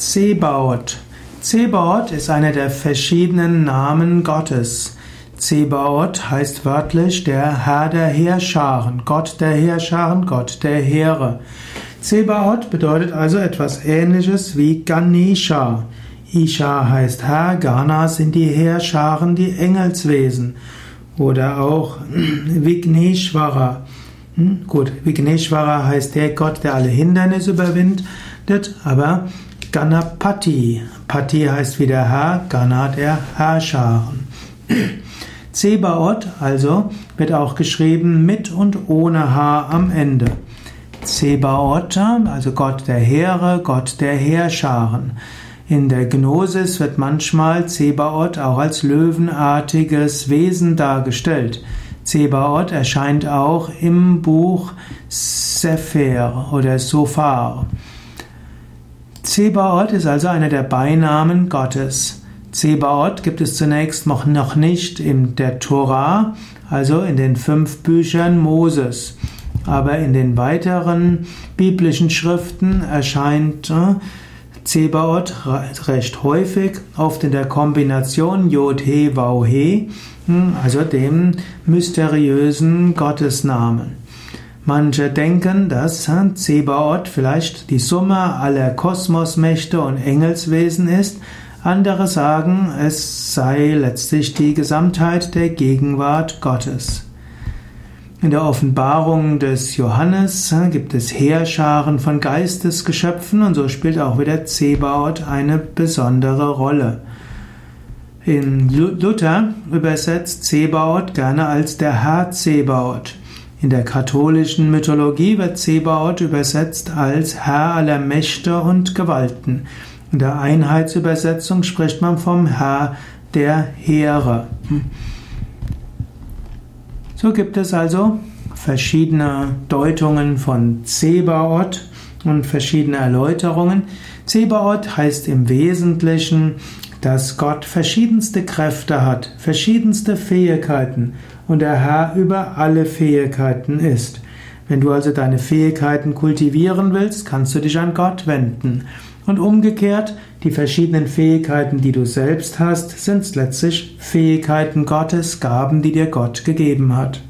Zebaoth. Zebaoth ist einer der verschiedenen Namen Gottes. Zebaoth heißt wörtlich der Herr der Heerscharen, Gott der Heerscharen, Gott der Heere. Zebaoth bedeutet also etwas ähnliches wie Ganesha. Isha heißt Herr, Gana sind die Heerscharen, die Engelswesen. Oder auch Vigneshwara. Hm? Gut, Vigneshwara heißt der Gott, der alle Hindernisse überwindet, aber Ganapati. Pati heißt wieder Herr, Gana der Herrscharen. Zebaoth also wird auch geschrieben mit und ohne H am Ende. Zebaoth, also Gott der Heere, Gott der Heerscharen. In der Gnosis wird manchmal Zebaoth auch als löwenartiges Wesen dargestellt. Zebaoth erscheint auch im Buch Sefer oder Sophar. Zebaoth ist also einer der Beinamen Gottes. Zebaoth gibt es zunächst noch nicht in der Tora, also in den fünf Büchern Moses. Aber in den weiteren biblischen Schriften erscheint äh, Zebaoth recht häufig, oft in der Kombination Yod-He, Vau-He, hm, also dem mysteriösen Gottesnamen. Manche denken, dass Zebaoth vielleicht die Summe aller Kosmosmächte und Engelswesen ist, andere sagen, es sei letztlich die Gesamtheit der Gegenwart Gottes. In der Offenbarung des Johannes gibt es Heerscharen von Geistesgeschöpfen und so spielt auch wieder Zebaoth eine besondere Rolle. In Luther übersetzt Zebaoth gerne als der Herr Zebaoth. In der katholischen Mythologie wird Zebaoth übersetzt als Herr aller Mächte und Gewalten. In der Einheitsübersetzung spricht man vom Herr der Heere. So gibt es also verschiedene Deutungen von Zebaoth und verschiedene Erläuterungen. Zebaoth heißt im Wesentlichen, dass Gott verschiedenste Kräfte hat, verschiedenste Fähigkeiten und der Herr über alle Fähigkeiten ist. Wenn du also deine Fähigkeiten kultivieren willst, kannst du dich an Gott wenden. Und umgekehrt, die verschiedenen Fähigkeiten, die du selbst hast, sind letztlich Fähigkeiten Gottes, Gaben, die dir Gott gegeben hat.